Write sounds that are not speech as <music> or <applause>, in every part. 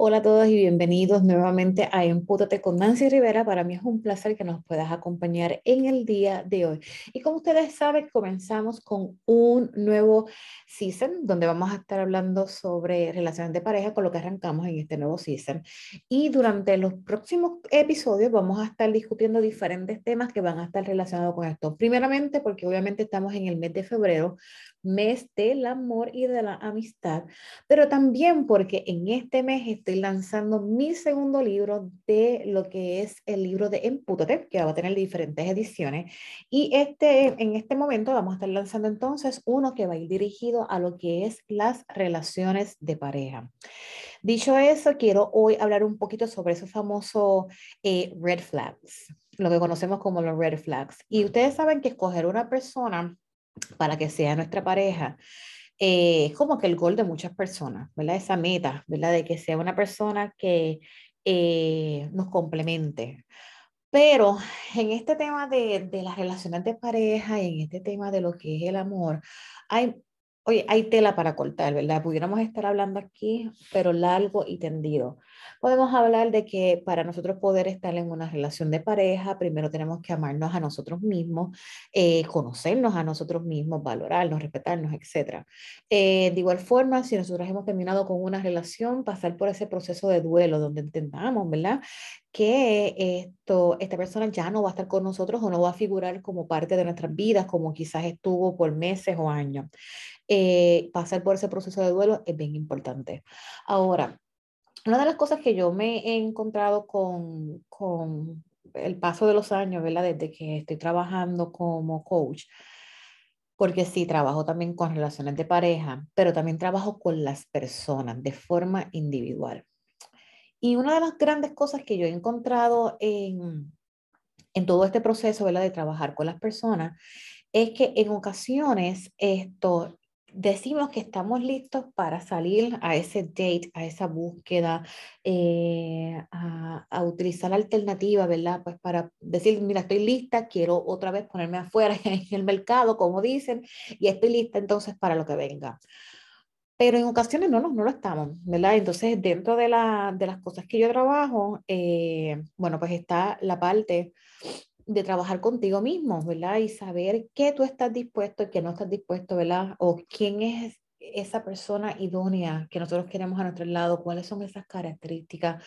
Hola a todos y bienvenidos nuevamente a Empútate con Nancy Rivera. Para mí es un placer que nos puedas acompañar en el día de hoy. Y como ustedes saben, comenzamos con un nuevo season donde vamos a estar hablando sobre relaciones de pareja con lo que arrancamos en este nuevo season. Y durante los próximos episodios vamos a estar discutiendo diferentes temas que van a estar relacionados con esto. Primeramente, porque obviamente estamos en el mes de febrero, mes del amor y de la amistad, pero también porque en este mes estoy lanzando mi segundo libro de lo que es el libro de Empútate, que va a tener diferentes ediciones. Y este, en este momento vamos a estar lanzando entonces uno que va a ir dirigido a lo que es las relaciones de pareja. Dicho eso, quiero hoy hablar un poquito sobre esos famosos eh, red flags, lo que conocemos como los red flags. Y ustedes saben que escoger una persona para que sea nuestra pareja, eh, es como que el gol de muchas personas, ¿verdad? Esa meta, ¿verdad? De que sea una persona que eh, nos complemente. Pero en este tema de, de las relaciones de pareja y en este tema de lo que es el amor, hay Oye, hay tela para cortar, ¿verdad? Pudiéramos estar hablando aquí, pero largo y tendido. Podemos hablar de que para nosotros poder estar en una relación de pareja, primero tenemos que amarnos a nosotros mismos, eh, conocernos a nosotros mismos, valorarnos, respetarnos, etc. Eh, de igual forma, si nosotros hemos terminado con una relación, pasar por ese proceso de duelo donde entendamos, ¿verdad? Que esto, esta persona ya no va a estar con nosotros o no va a figurar como parte de nuestras vidas, como quizás estuvo por meses o años. Eh, pasar por ese proceso de duelo es bien importante. Ahora, una de las cosas que yo me he encontrado con, con el paso de los años, ¿verdad? Desde que estoy trabajando como coach, porque sí, trabajo también con relaciones de pareja, pero también trabajo con las personas de forma individual. Y una de las grandes cosas que yo he encontrado en, en todo este proceso ¿verdad? de trabajar con las personas es que en ocasiones esto decimos que estamos listos para salir a ese date, a esa búsqueda, eh, a, a, utilizar la alternativa, ¿verdad? Pues para decir, mira, estoy lista, quiero otra vez ponerme afuera <laughs> en el mercado, como dicen, y estoy lista entonces para lo que venga pero en ocasiones no, no, no lo estamos, ¿verdad? Entonces, dentro de, la, de las cosas que yo trabajo, eh, bueno, pues está la parte de trabajar contigo mismo, ¿verdad? Y saber qué tú estás dispuesto y qué no estás dispuesto, ¿verdad? O quién es esa persona idónea que nosotros queremos a nuestro lado, cuáles son esas características,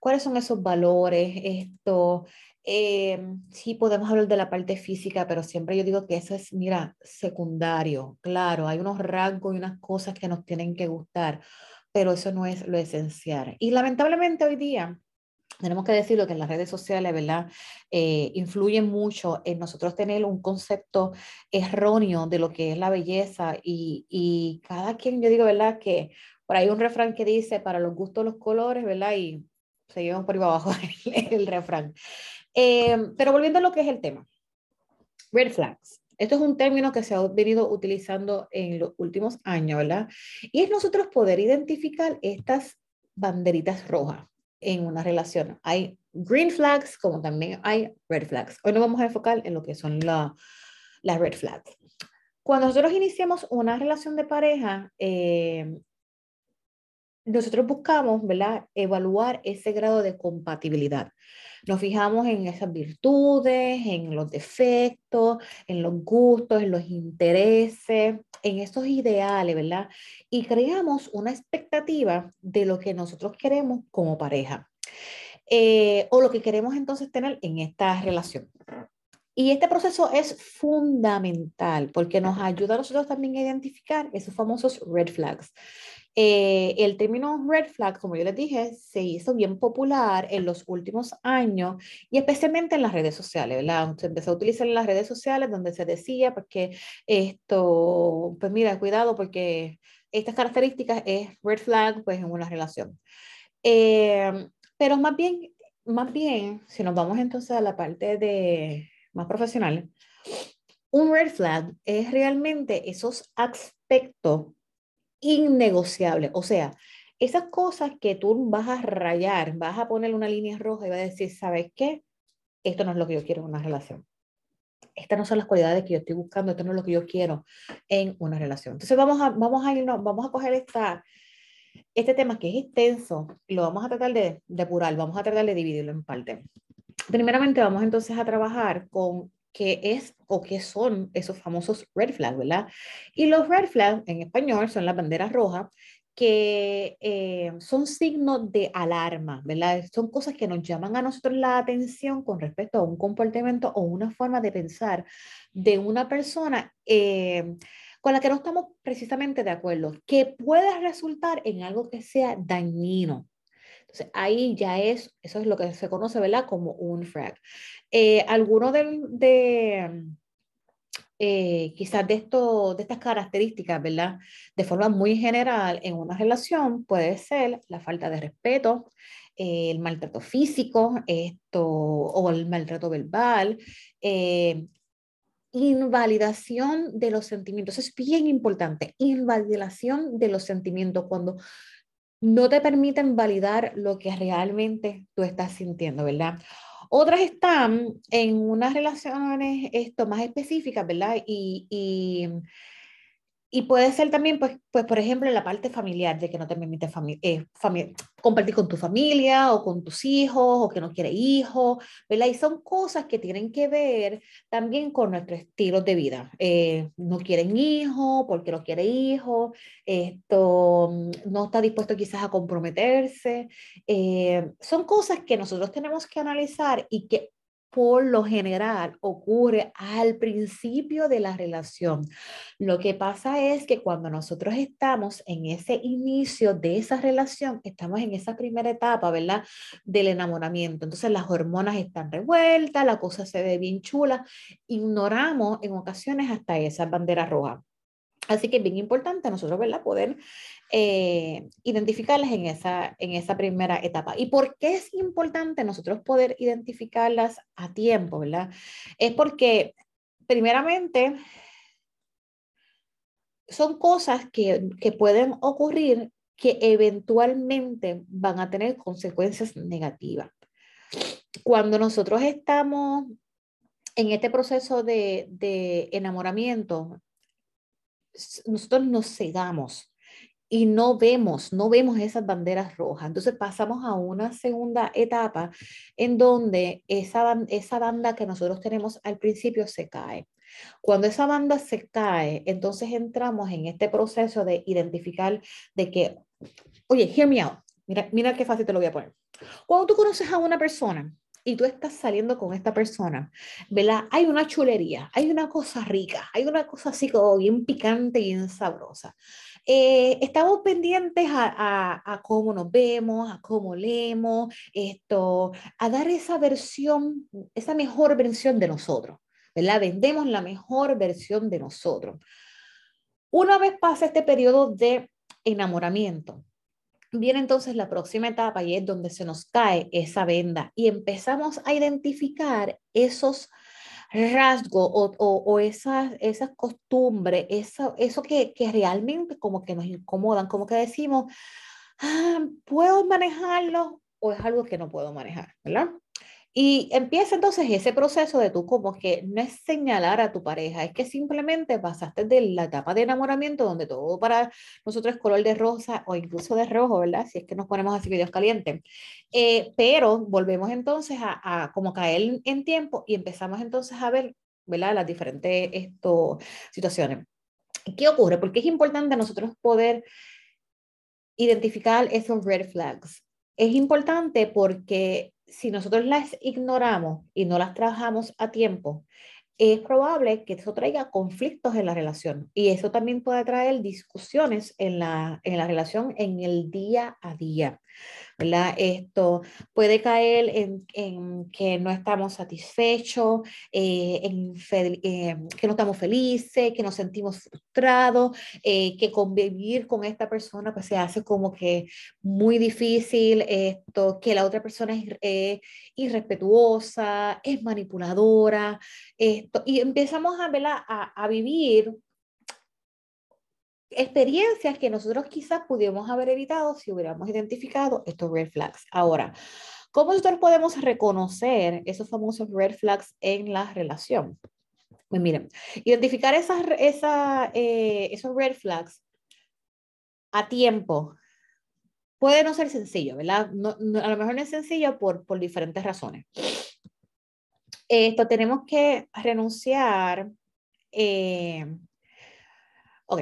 cuáles son esos valores, esto, eh, sí, podemos hablar de la parte física, pero siempre yo digo que eso es, mira, secundario. Claro, hay unos rasgos y unas cosas que nos tienen que gustar, pero eso no es lo esencial. Y lamentablemente hoy día tenemos que decirlo que en las redes sociales, ¿verdad? Eh, influyen mucho en nosotros tener un concepto erróneo de lo que es la belleza y, y cada quien, yo digo, ¿verdad? Que por ahí un refrán que dice, para los gustos los colores, ¿verdad? Y seguimos por ahí abajo <laughs> el, el refrán. Em, pero volviendo a lo que es el tema, red flags. Esto es un término que se ha venido utilizando en los últimos años, ¿verdad? Y es nosotros poder identificar estas banderitas rojas en una relación. Hay green flags como también hay red flags. Hoy nos vamos a enfocar en lo que son las red flags. Cuando nosotros iniciamos una relación de pareja, eh, nosotros buscamos, ¿verdad? Evaluar ese grado de compatibilidad. Nos fijamos en esas virtudes, en los defectos, en los gustos, en los intereses, en esos ideales, ¿verdad? Y creamos una expectativa de lo que nosotros queremos como pareja. Eh, o lo que queremos entonces tener en esta relación. Y este proceso es fundamental porque nos ayuda a nosotros también a identificar esos famosos red flags. Eh, el término red flag, como yo les dije, se hizo bien popular en los últimos años y especialmente en las redes sociales, ¿verdad? Se empezó a utilizar en las redes sociales donde se decía, porque esto, pues mira, cuidado porque estas características es red flag, pues en una relación. Eh, pero más bien, más bien, si nos vamos entonces a la parte de más profesional, un red flag es realmente esos aspectos innegociable. O sea, esas cosas que tú vas a rayar, vas a poner una línea roja y vas a decir, ¿sabes qué? Esto no es lo que yo quiero en una relación. Estas no son las cualidades que yo estoy buscando, esto no es lo que yo quiero en una relación. Entonces vamos a, vamos a irnos, vamos a coger esta, este tema que es extenso, lo vamos a tratar de depurar, vamos a tratar de dividirlo en parte. Primeramente vamos entonces a trabajar con qué es o qué son esos famosos red flags, ¿verdad? Y los red flags en español son las banderas rojas que eh, son signos de alarma, ¿verdad? Son cosas que nos llaman a nosotros la atención con respecto a un comportamiento o una forma de pensar de una persona eh, con la que no estamos precisamente de acuerdo, que puede resultar en algo que sea dañino. Entonces, ahí ya es, eso es lo que se conoce, ¿verdad? Como un frag. Eh, alguno de, de eh, quizás de, esto, de estas características, ¿verdad? De forma muy general, en una relación puede ser la falta de respeto, eh, el maltrato físico, esto, o el maltrato verbal, eh, invalidación de los sentimientos. es bien importante, invalidación de los sentimientos cuando no te permiten validar lo que realmente tú estás sintiendo, ¿verdad? Otras están en unas relaciones esto, más específicas, ¿verdad? Y, y y puede ser también, pues, pues, por ejemplo, la parte familiar, de que no te permite eh, compartir con tu familia o con tus hijos o que no quiere hijos, ¿verdad? Y son cosas que tienen que ver también con nuestro estilo de vida. Eh, no quieren hijos, porque no quiere hijos, esto mm, no está dispuesto quizás a comprometerse. Eh, son cosas que nosotros tenemos que analizar y que por lo general ocurre al principio de la relación. Lo que pasa es que cuando nosotros estamos en ese inicio de esa relación, estamos en esa primera etapa, ¿verdad? Del enamoramiento. Entonces las hormonas están revueltas, la cosa se ve bien chula. Ignoramos en ocasiones hasta esas banderas rojas. Así que es bien importante nosotros, ¿verdad? Poder eh, identificarlas en esa, en esa primera etapa. ¿Y por qué es importante nosotros poder identificarlas a tiempo, ¿verdad? Es porque, primeramente, son cosas que, que pueden ocurrir que eventualmente van a tener consecuencias negativas. Cuando nosotros estamos en este proceso de, de enamoramiento, nosotros nos cegamos y no vemos, no vemos esas banderas rojas. Entonces pasamos a una segunda etapa en donde esa, esa banda que nosotros tenemos al principio se cae. Cuando esa banda se cae, entonces entramos en este proceso de identificar de que, oye, hear me out. Mira, mira qué fácil te lo voy a poner. Cuando tú conoces a una persona y tú estás saliendo con esta persona, ¿verdad? Hay una chulería, hay una cosa rica, hay una cosa así como bien picante, bien sabrosa. Eh, estamos pendientes a, a, cómo nos vemos, a cómo leemos, esto, a dar esa versión, esa mejor versión de nosotros, ¿verdad? Vendemos la mejor versión de nosotros. Una vez pasa este periodo de enamoramiento, Viene entonces la próxima etapa y es donde se nos cae esa venda y empezamos a identificar esos rasgos o, o, esas, esas costumbres, eso, eso que, que realmente como que nos incomodan, como que decimos, ah, ¿puedo manejarlo o es algo que no puedo manejar? ¿Verdad? Y empieza entonces ese proceso de tú como que no es señalar a tu pareja, es que simplemente pasaste de la etapa de enamoramiento donde todo para nosotros es color de rosa o incluso de rojo, ¿verdad? Si es que nos ponemos así videos calientes. Eh, pero volvemos entonces a, a, como caer en tiempo y empezamos entonces a ver, ¿verdad? Las diferentes esto, situaciones. ¿Qué ocurre? Porque es importante nosotros poder identificar esos red flags. Es importante porque si nosotros las ignoramos y no las trabajamos a tiempo, es probable que eso traiga conflictos en la relación y eso también puede traer discusiones en la, en la relación en el día a día. Esto puede caer en, que no estamos satisfechos, eh, en eh, que no estamos felices, que nos sentimos frustrados, eh, que convivir con esta persona pues se hace como que muy difícil, esto, que la otra persona es irrespetuosa, es manipuladora, esto, y empezamos a, a, a vivir experiencias que nosotros quizás pudiéramos haber evitado si hubiéramos identificado estos red flags. Ahora, ¿cómo nosotros podemos reconocer esos famosos red flags en la relación? Pues miren, identificar esas, esa, eh, esos red flags a tiempo puede no ser sencillo, ¿verdad? a lo mejor no es sencillo por, por diferentes razones. Esto tenemos que renunciar. Eh, ok.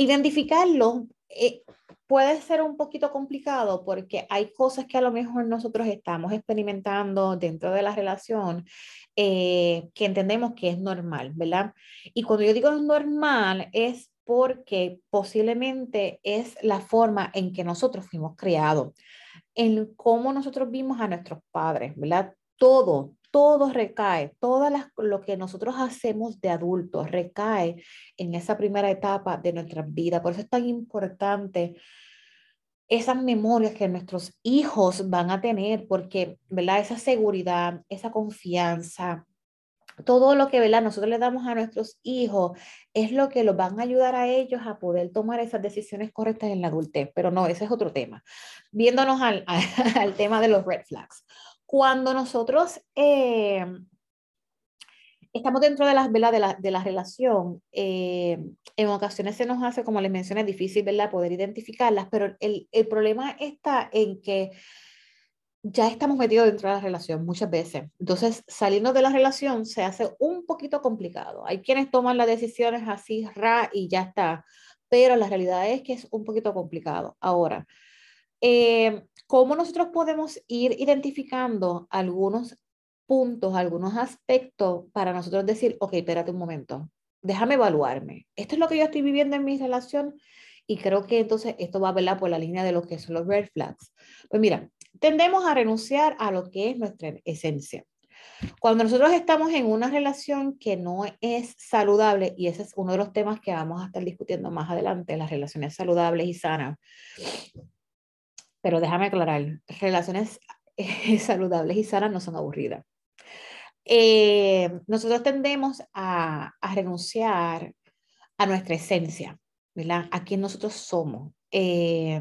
Identificarlo eh, puede ser un poquito complicado porque hay cosas que a lo mejor nosotros estamos experimentando dentro de la relación eh, que entendemos que es normal, ¿verdad? Y cuando yo digo normal es porque posiblemente es la forma en que nosotros fuimos criados, en cómo nosotros vimos a nuestros padres, ¿verdad? Todo, todo recae, todo lo que nosotros hacemos de adultos recae en esa primera etapa de nuestra vida. Por eso es tan importante esas memorias que nuestros hijos van a tener, porque, ¿verdad? Esa seguridad, esa confianza, todo lo que ¿verdad? nosotros le damos a nuestros hijos es lo que los van a ayudar a ellos a poder tomar esas decisiones correctas en la adultez. Pero no, ese es otro tema. Viéndonos al, <laughs> al tema de los red flags. Cuando nosotros eh, estamos dentro de, las, de, la, de la relación, eh, en ocasiones se nos hace, como les mencioné, difícil ¿verdad? poder identificarlas, pero el, el problema está en que ya estamos metidos dentro de la relación muchas veces. Entonces, salirnos de la relación se hace un poquito complicado. Hay quienes toman las decisiones así, ra, y ya está. Pero la realidad es que es un poquito complicado. Ahora, eh, ¿Cómo nosotros podemos ir identificando algunos puntos, algunos aspectos para nosotros decir, ok, espérate un momento, déjame evaluarme. Esto es lo que yo estoy viviendo en mi relación y creo que entonces esto va a velar por la línea de lo que son los red flags. Pues mira, tendemos a renunciar a lo que es nuestra esencia. Cuando nosotros estamos en una relación que no es saludable, y ese es uno de los temas que vamos a estar discutiendo más adelante, las relaciones saludables y sanas, pero déjame aclarar, relaciones eh, <laughs> saludables y sanas no son aburridas. Eh, nosotros tendemos a, renunciar a nuestra esencia, ¿verdad? A quien nosotros somos. Eh,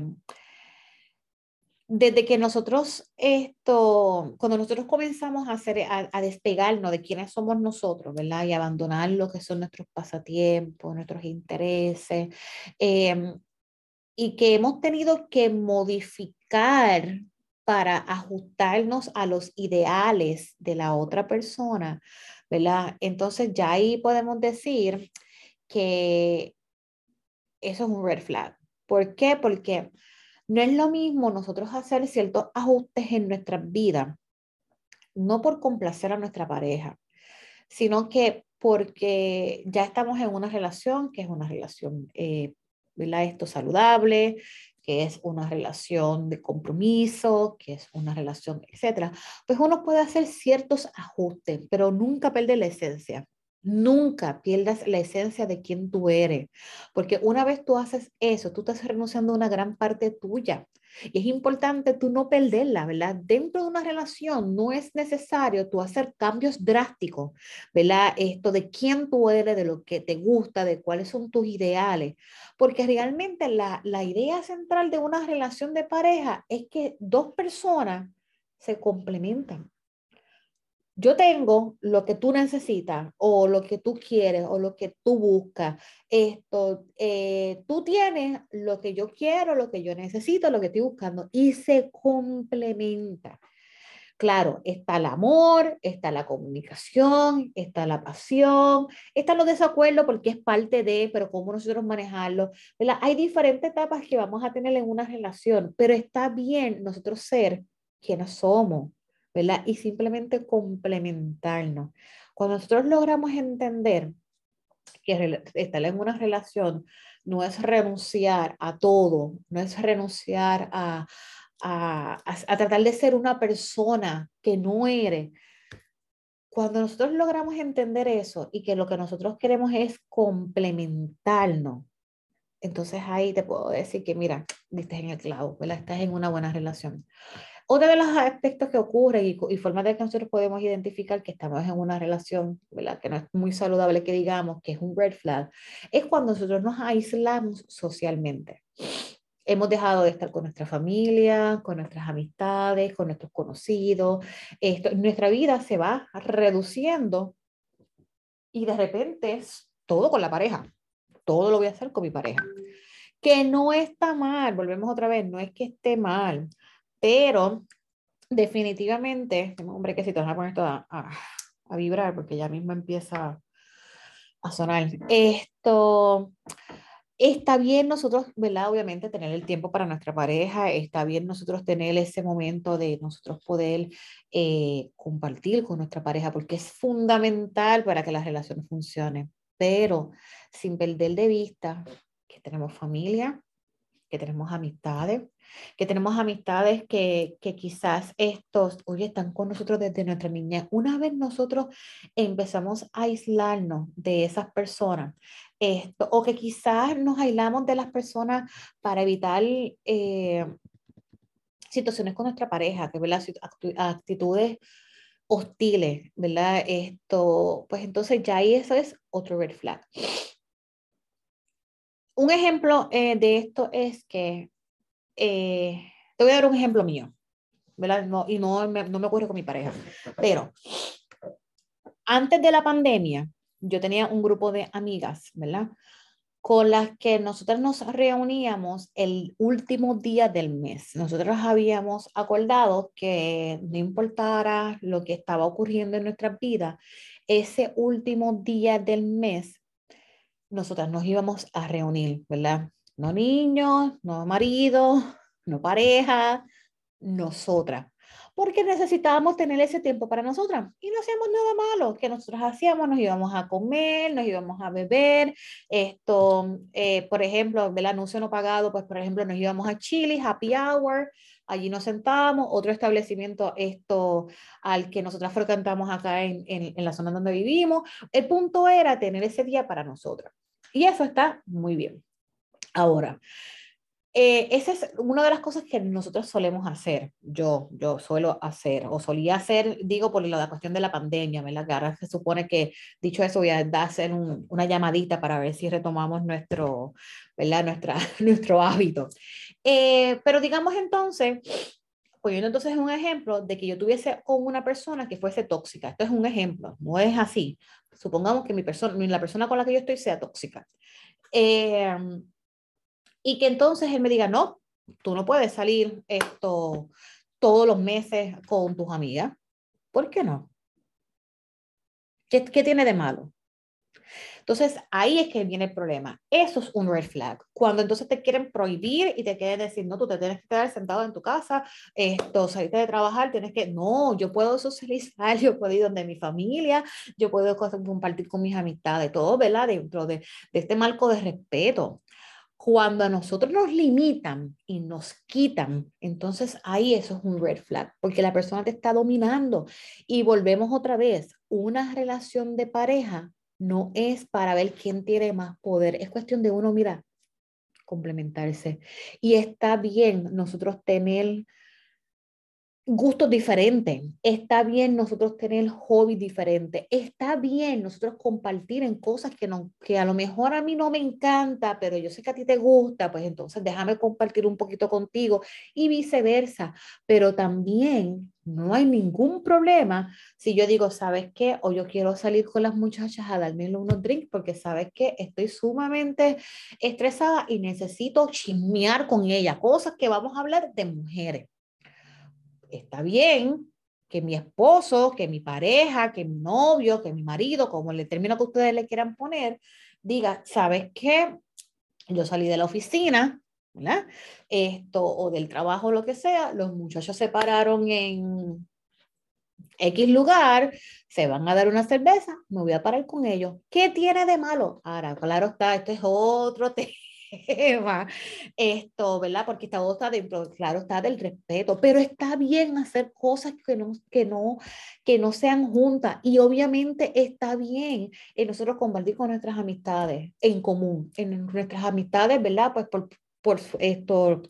desde que nosotros esto, cuando nosotros comenzamos a hacer, a, despegarnos de quiénes somos nosotros, ¿verdad? Y abandonar lo que son nuestros pasatiempos, nuestros intereses, y que hemos tenido que modificar para ajustarnos a los ideales de la otra persona, ¿verdad? Entonces ya ahí podemos decir que eso es un red flag. ¿Por qué? Porque no es lo mismo nosotros hacer ciertos ajustes en nuestra vida, no por complacer a nuestra pareja, sino que porque ya estamos en una relación que es una relación eh, ¿verdad? Esto saludable, que es una relación de compromiso, que es una relación, etcétera, pues uno puede hacer ciertos ajustes, pero nunca perder la esencia. Nunca pierdas la esencia de quién tú eres, porque una vez tú haces eso, tú estás renunciando a una gran parte tuya. Y es importante tú no perderla, ¿verdad? Dentro de una relación no es necesario tú hacer cambios drásticos, ¿verdad? Esto de quién tú eres, de lo que te gusta, de cuáles son tus ideales, porque realmente la, la idea central de una relación de pareja es que dos personas se complementan yo tengo lo que tú necesitas o lo que tú quieres o lo que tú buscas. Esto, eh, tú tienes lo que yo quiero, lo que yo necesito, lo que estoy buscando y se complementa. Claro, está el amor, está la comunicación, está la pasión, están los desacuerdos porque es parte de, pero cómo nosotros manejarlo. Hay diferentes etapas que vamos a tener en una relación, pero está bien nosotros ser quienes somos y simplemente complementarnos. Cuando nosotros logramos entender que estar en una relación no es renunciar a todo, no es renunciar a, a, a, tratar de ser una persona que no eres. Cuando nosotros logramos entender eso y que lo que nosotros queremos es complementarnos, entonces ahí te puedo decir que mira, estás en el clavo, ¿verdad? Estás en una buena relación. Otro de los aspectos que ocurre y, y formas de que nosotros podemos identificar que estamos en una relación ¿verdad? que no es muy saludable, que digamos que es un red flag, es cuando nosotros nos aislamos socialmente. Hemos dejado de estar con nuestra familia, con nuestras amistades, con nuestros conocidos. Esto, nuestra vida se va reduciendo y de repente es todo con la pareja. Todo lo voy a hacer con mi pareja. que no está mal, volvemos otra vez, no es que esté mal, pero definitivamente, hombre, que si te a poner esto a, a, vibrar porque ya mismo empieza a sonar. Esto, está bien nosotros, ¿verdad? Obviamente tener el tiempo para nuestra pareja, está bien nosotros tener ese momento de nosotros poder eh, compartir con nuestra pareja, porque es fundamental para que la relación funcione, pero sin perder de vista que tenemos familia, que tenemos amistades, que tenemos amistades que, que quizás estos, hoy están con nosotros desde nuestra niñez. Una vez nosotros empezamos a aislarnos de esas personas, esto, o que quizás nos aislamos de las personas para evitar eh, situaciones con nuestra pareja, que las actitudes hostiles, ¿verdad? Esto, pues entonces ya ahí eso es otro red flag. Un ejemplo eh, de esto es que, eh, te voy a dar un ejemplo mío, ¿verdad? No, y no me, no me ocurre con mi pareja, pero antes de la pandemia, yo tenía un grupo de amigas, ¿verdad? Con las que nosotros nos reuníamos el último día del mes. Nosotros habíamos acordado que no importara lo que estaba ocurriendo en nuestra vida, ese último día del mes nosotras nos íbamos a reunir, ¿verdad? No niños, no marido, no pareja, nosotras. Porque necesitábamos tener ese tiempo para nosotras. Y no hacíamos nada malo. que nosotros hacíamos? Nos íbamos a comer, nos íbamos a beber. Esto, eh, por ejemplo, del anuncio no pagado, pues por ejemplo, nos íbamos a Chile, Happy Hour. Allí nos sentábamos. Otro establecimiento, esto al que nosotras frecuentamos acá en, en, en la zona donde vivimos. El punto era tener ese día para nosotras. Y eso está muy bien. Ahora, eh, esa es una de las cosas que nosotros solemos hacer. Yo, yo suelo hacer, o solía hacer, digo, por la cuestión de la pandemia, ¿verdad? Que ahora se supone que, dicho eso, voy a hacer una llamadita para ver si retomamos nuestro, ¿verdad? Nuestra, <laughs> nuestro hábito. Eh, pero digamos entonces, poniendo entonces un ejemplo de que yo tuviese una persona que fuese tóxica. Esto es un ejemplo, no es así supongamos que mi persona, la persona con la que yo estoy sea tóxica. Em, y que entonces él me diga, no, tú no puedes salir esto todos los meses con tus amigas. ¿Por qué no? ¿Qué, qué tiene de malo? Entonces, ahí es que viene el problema. Eso es un red flag. Cuando entonces te quieren prohibir y te quieren decir, no, tú te tienes que quedar sentado en tu casa, esto, salirte de trabajar, tienes que, no, yo puedo socializar, <laughs> yo puedo ir donde mi familia, yo puedo compartir con mis amistades, todo, ¿verdad? Dentro de, de este marco de respeto. Cuando a nosotros nos limitan y nos quitan, entonces ahí eso es un red flag, porque la persona te está dominando. Y volvemos otra vez, una relación de pareja no es para ver quién tiene más poder, es cuestión de uno, mira, complementarse. Y está bien nosotros tener gustos diferentes, está bien nosotros tener hobbies diferentes, está bien nosotros compartir en cosas que, no, que a lo mejor a mí no me encanta, pero yo sé que a ti te gusta, pues entonces déjame compartir un poquito contigo y viceversa, pero también no hay ningún problema si yo digo, ¿sabes qué? O yo quiero salir con las muchachas a darme unos drinks porque sabes que estoy sumamente estresada y necesito chismear con ella, cosas que vamos a hablar de mujeres está bien que mi esposo, que mi pareja, que mi novio, que mi marido, como el término que ustedes le quieran poner, diga, ¿sabes qué? Yo salí de la oficina, ¿verdad? Esto, o del trabajo, lo que sea, los muchachos se pararon en X lugar, se van a dar una cerveza, me voy a parar con ellos. ¿Qué tiene de malo? Ahora, claro está, este es otro <laughs> tema esto, ¿verdad? Porque todo está dentro, claro, está del respeto, pero está bien hacer cosas que no, que no, que no sean juntas y obviamente está bien en nosotros compartir con nuestras amistades en común, en nuestras amistades, ¿verdad? Pues por, por esto,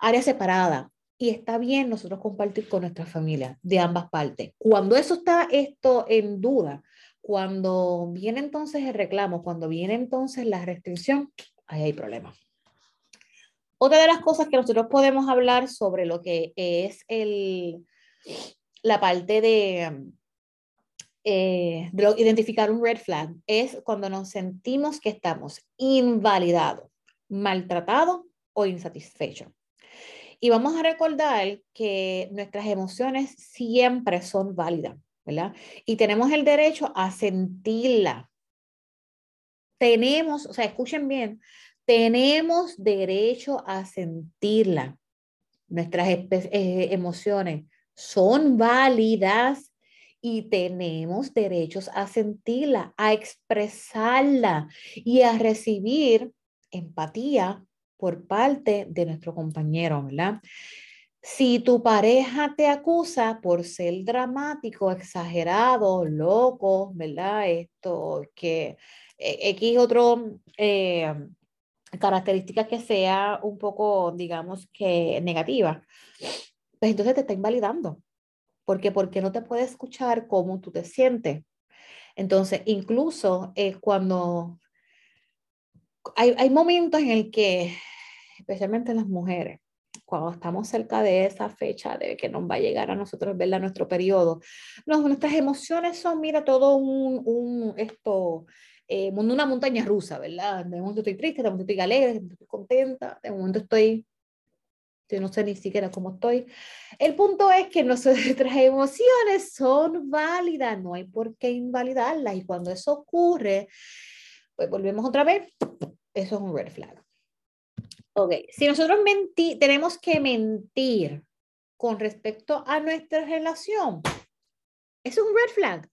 área separada. Y está bien nosotros compartir con nuestra familia de ambas partes. Cuando eso está esto en duda, cuando viene entonces el reclamo, cuando viene entonces la restricción, ahí hay problemas. Otra de las cosas que nosotros podemos hablar sobre lo que es el, la parte de, eh, identificar un red flag es cuando nos sentimos que estamos invalidados. Maltratado o insatisfecho. Y vamos a recordar que nuestras emociones siempre son válidas, ¿verdad? Y tenemos el derecho a sentirla. Tenemos, o sea, escuchen bien, tenemos derecho a sentirla. Nuestras eh, emociones son válidas y tenemos derechos a sentirla, a expresarla y a recibir empatía por parte de nuestro compañero, ¿verdad? Si tu pareja te acusa por ser dramático, exagerado, loco, ¿verdad? Esto, que X otro eh, característica que sea un poco, digamos que negativa, pues entonces te está invalidando. Porque, porque no te puede escuchar cómo tú te sientes. Entonces, incluso eh, cuando hay, hay momentos en el que, especialmente las mujeres, cuando estamos cerca de esa fecha de que nos va a llegar a nosotros, ¿verdad? Nuestro periodo, nuestras emociones son, mira, todo un, un esto, eh, una montaña rusa, ¿verdad? De momento estoy triste, de momento estoy alegre, de momento estoy contenta, de momento estoy, yo no sé ni siquiera cómo estoy. El punto es que nuestras <laughs> emociones son válidas, no hay por qué invalidarlas y cuando eso ocurre, pues volvemos otra vez, eso es un red flag. Ok, si nosotros mentí, tenemos que mentir con respecto a nuestra relación, es un red flag.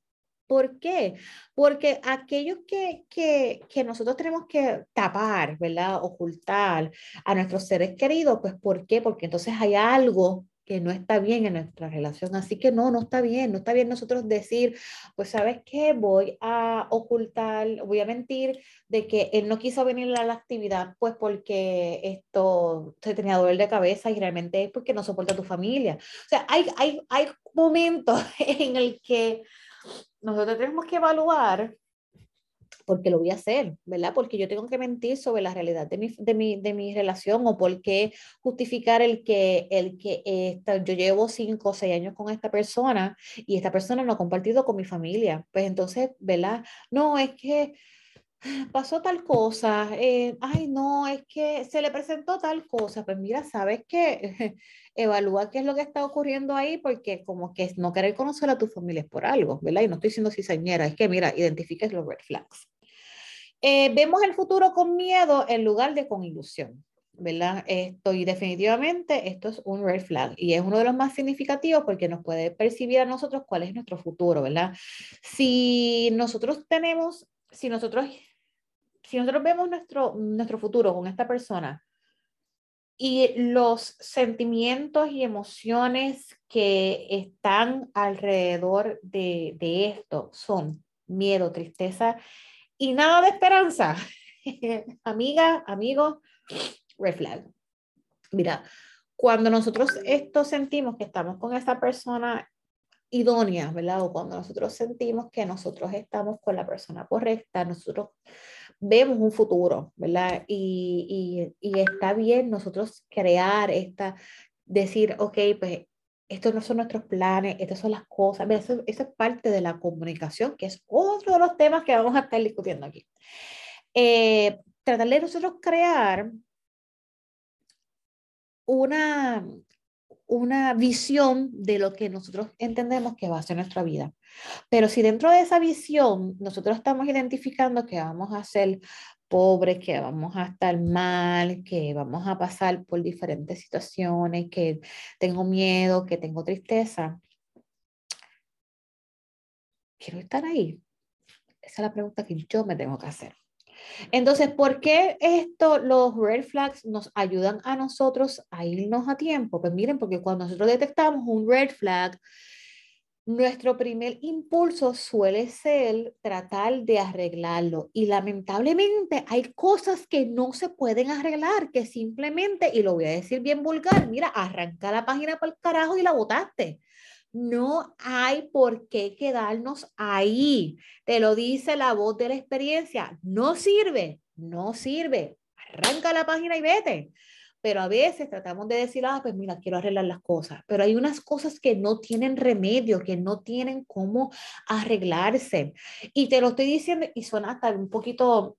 ¿Por qué? Porque aquellos que, que, que, nosotros tenemos que tapar, ¿verdad? Ocultar a nuestros seres queridos, pues ¿por qué? Porque entonces hay algo que no está bien en nuestra relación. Así que no, no está bien, no está bien nosotros decir, pues sabes qué, voy a ocultar, voy a mentir de que él no quiso venir a la actividad, pues porque esto se tenía dolor de cabeza y realmente es porque no soporta a tu familia. O sea, hay, hay, hay momentos <laughs> en el que nosotros tenemos que evaluar porque lo voy a hacer, ¿verdad? Porque yo tengo que mentir sobre la realidad de mi, de mi, de mi relación o por qué justificar el que, el que esta, yo llevo cinco o seis años con esta persona y esta persona no ha compartido con mi familia. Pues entonces, ¿verdad? No, es que pasó tal cosa, eh, ay, no, es que se le presentó tal cosa. Pues mira, ¿sabes qué? <laughs> Evalúa qué es lo que está ocurriendo ahí porque como que no querer conocer a tu familia es por algo, ¿verdad? Y no estoy diciendo cizañera, es que mira, identifiques los red flags. Eh, vemos el futuro con miedo en lugar de con ilusión, ¿verdad? Esto, y definitivamente esto es un red flag y es uno de los más significativos porque nos puede percibir a nosotros cuál es nuestro futuro, ¿verdad? Si nosotros tenemos, si nosotros, si nosotros vemos nuestro, nuestro futuro con esta persona y los sentimientos y emociones que están alrededor de, de esto son miedo, tristeza y nada de esperanza. <laughs> Amiga, amigo, red flag. Mira, cuando nosotros esto sentimos que estamos con esa persona idónea, ¿verdad? O cuando nosotros sentimos que nosotros estamos con la persona correcta, nosotros vemos un futuro, ¿verdad? Y, y, está bien nosotros crear esta, decir, ok, pues estos no son nuestros planes, estas son las cosas. Eso, eso, es parte de la comunicación, que es otro de los temas que vamos a estar discutiendo aquí. Eh, tratar de nosotros crear una, una visión de lo que nosotros entendemos que va a ser nuestra vida. Pero si dentro de esa visión nosotros estamos identificando que vamos a ser pobres, que vamos a estar mal, que vamos a pasar por diferentes situaciones, que tengo miedo, que tengo tristeza. ¿Quiero estar ahí? Esa es la pregunta que yo me tengo que hacer. Entonces, ¿por qué esto, los red flags nos ayudan a nosotros a irnos a tiempo? Pues miren, porque cuando nosotros detectamos un red flag, nuestro primer impulso suele ser tratar de arreglarlo y lamentablemente hay cosas que no se pueden arreglar, que simplemente, y lo voy a decir bien vulgar, mira, arranca la página por el carajo y la botaste. No hay por qué quedarnos ahí. Te lo dice la voz de la experiencia. No sirve, no sirve. Arranca la página y vete pero a veces tratamos de decir, ah, pues mira, quiero arreglar las cosas, pero hay unas cosas que no tienen remedio, que no tienen cómo arreglarse. Y te lo estoy diciendo y suena hasta un poquito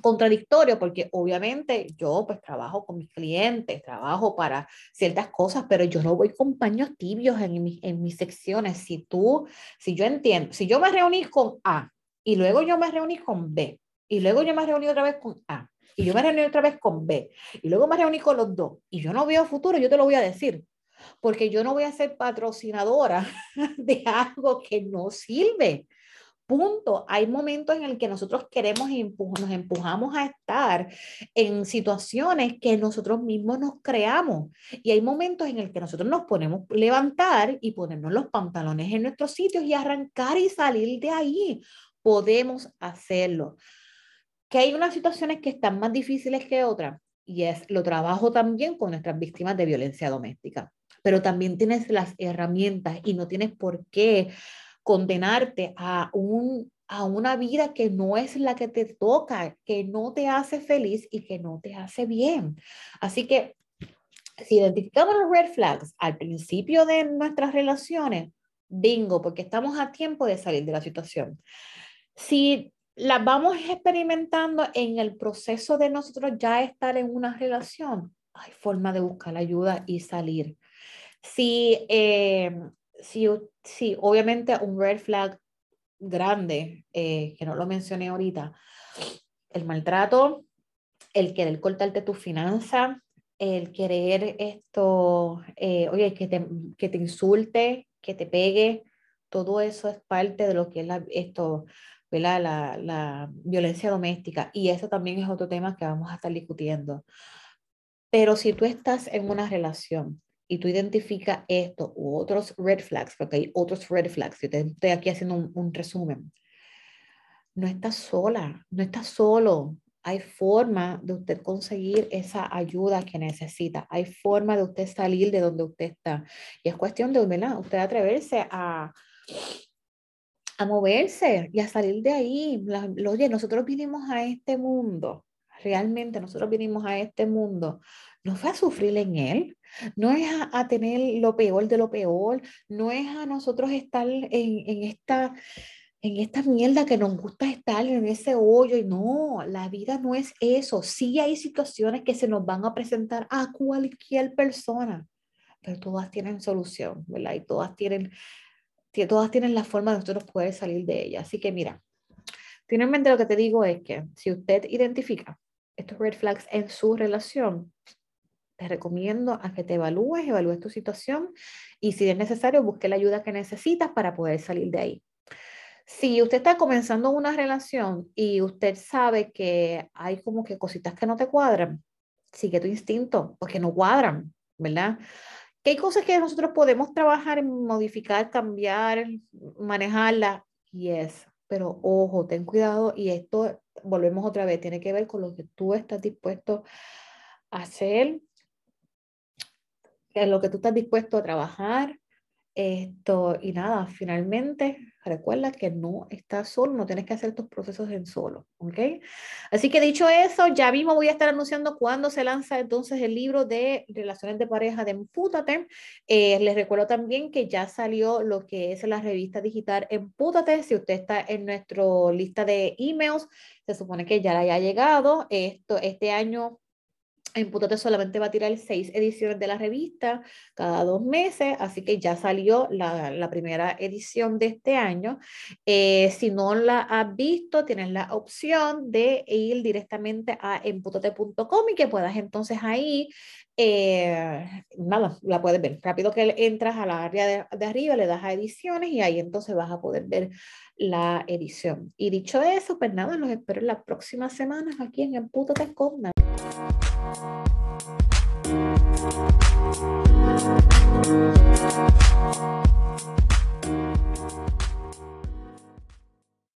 contradictorio porque obviamente yo pues trabajo con mis clientes, trabajo para ciertas cosas, pero yo no voy con paños tibios en, mi, en mis secciones. Si tú, si yo entiendo, si yo me reuní con A y luego yo me reuní con B y luego yo me reuní otra vez con A y yo me reuní otra vez con B y luego me reuní con los dos y yo no veo futuro, yo te lo voy a decir. Porque yo no voy a ser patrocinadora <laughs> de algo que no sirve. Punto. Hay momentos en el que nosotros queremos y nos empujamos a estar en situaciones que nosotros mismos nos creamos. Y hay momentos en el que nosotros nos ponemos levantar y ponernos los pantalones en nuestros sitios y arrancar y salir de ahí. Podemos hacerlo. Que hay unas situaciones que están más difíciles que otras y es lo trabajo también con nuestras víctimas de violencia doméstica. Pero también tienes las herramientas y no tienes por qué condenarte a, un, a una vida que no es la que te toca, que no te hace feliz y que no te hace bien. Así que si identificamos los red flags al principio de nuestras relaciones, bingo, porque estamos a tiempo de salir de la situación. Si las vamos experimentando en el proceso de nosotros ya estar en una relación, hay forma de buscar ayuda y salir. Si eh, sí, sí, obviamente un red flag grande, eh, que no lo mencioné ahorita, el maltrato, el querer cortarte tu finanza, el querer esto, eh, oye, que te, que te insulte, que te pegue, todo eso es parte de lo que es la, esto, La, la violencia doméstica. Y eso también es otro tema que vamos a estar discutiendo. Pero si tú estás en una relación y tú identificas esto u otros red flags, porque hay otros red flags, yo estoy aquí haciendo un, resumen, no estás sola, no estás solo. Hay forma de usted conseguir esa ayuda que necesita. Hay forma de usted salir de donde usted está. Y es cuestión de ¿verdad? usted atreverse a, a moverse y a salir de ahí. oye, nosotros vinimos a este mundo, realmente nosotros vinimos a este mundo, no fue a sufrir en él, no es a, tener lo peor de lo peor, no es a nosotros estar en, en, esta en esta mierda que nos gusta estar en ese hoyo y no, la vida no es eso. Sí hay situaciones que se nos van a presentar a cualquier persona, pero todas tienen solución, ¿verdad? Y todas tienen, todas tienen la forma de nosotros poder salir de ella. Así que mira, finalmente lo que te digo es que si usted identifica estos red flags en su relación, te recomiendo a que te evalúes, evalúes tu situación y si es necesario, busque la ayuda que necesitas para poder salir de ahí. Si usted está comenzando una relación y usted sabe que hay como que cositas que no te cuadran, sigue tu instinto, porque no cuadran, ¿verdad? Que hay cosas que nosotros podemos trabajar modificar, cambiar, manejarla, yes, pero ojo, ten cuidado y esto, volvemos otra vez, tiene que ver con lo que tú estás dispuesto a hacer lo que tú estás dispuesto a trabajar. Esto, y nada, finalmente, recuerda que no estás solo, no tienes que hacer tus procesos en solo, ¿ok? Así que dicho eso, ya mismo voy a estar anunciando cuándo se lanza entonces el libro de relaciones de pareja de Empútate. Eh, les recuerdo también que ya salió lo que es la revista digital Empútate. Si usted está en nuestra lista de emails, se supone que ya le haya llegado. Esto, este año Empútate solamente va a tirar seis ediciones de la revista cada dos meses, así que ya salió la, la primera edición de este año. Eh, si no la has visto, tienes la opción de ir directamente a emputate.com y que puedas entonces ahí, eh, nada, la puedes ver. Rápido que entras a la área de, de, arriba, le das a ediciones y ahí entonces vas a poder ver la edición. Y dicho eso, pues nada, los espero en las próximas semanas aquí en Empútate con Thank